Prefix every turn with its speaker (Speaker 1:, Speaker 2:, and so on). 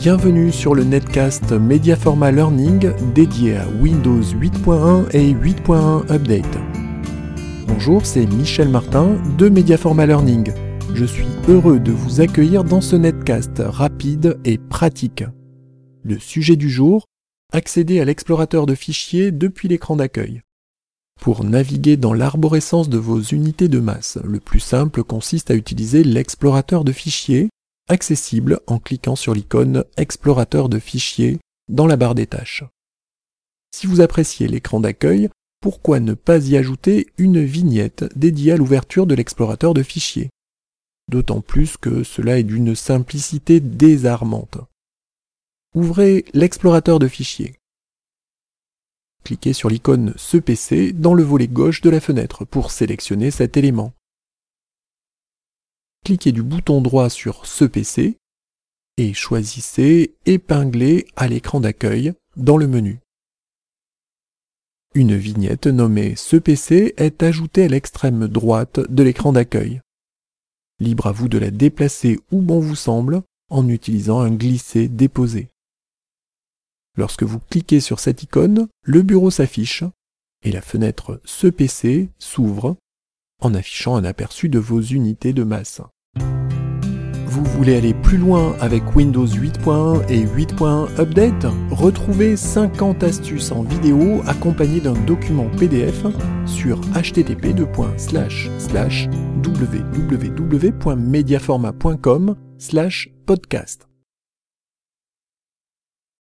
Speaker 1: Bienvenue sur le netcast Mediaforma Learning dédié à Windows 8.1 et 8.1 Update. Bonjour, c'est Michel Martin de Mediaforma Learning. Je suis heureux de vous accueillir dans ce netcast rapide et pratique. Le sujet du jour, accéder à l'explorateur de fichiers depuis l'écran d'accueil. Pour naviguer dans l'arborescence de vos unités de masse, le plus simple consiste à utiliser l'explorateur de fichiers, accessible en cliquant sur l'icône Explorateur de fichiers dans la barre des tâches. Si vous appréciez l'écran d'accueil, pourquoi ne pas y ajouter une vignette dédiée à l'ouverture de l'explorateur de fichiers? D'autant plus que cela est d'une simplicité désarmante. Ouvrez l'explorateur de fichiers. Cliquez sur l'icône Ce PC dans le volet gauche de la fenêtre pour sélectionner cet élément. Cliquez du bouton droit sur Ce PC et choisissez Épingler à l'écran d'accueil dans le menu. Une vignette nommée Ce PC est ajoutée à l'extrême droite de l'écran d'accueil. Libre à vous de la déplacer où bon vous semble en utilisant un glisser-déposer. Lorsque vous cliquez sur cette icône, le bureau s'affiche et la fenêtre Ce PC s'ouvre en affichant un aperçu de vos unités de masse. Vous voulez aller plus loin avec Windows 8.1 et 8.1 Update? Retrouvez 50 astuces en vidéo accompagnées d'un document PDF sur http www.mediaforma.com podcast.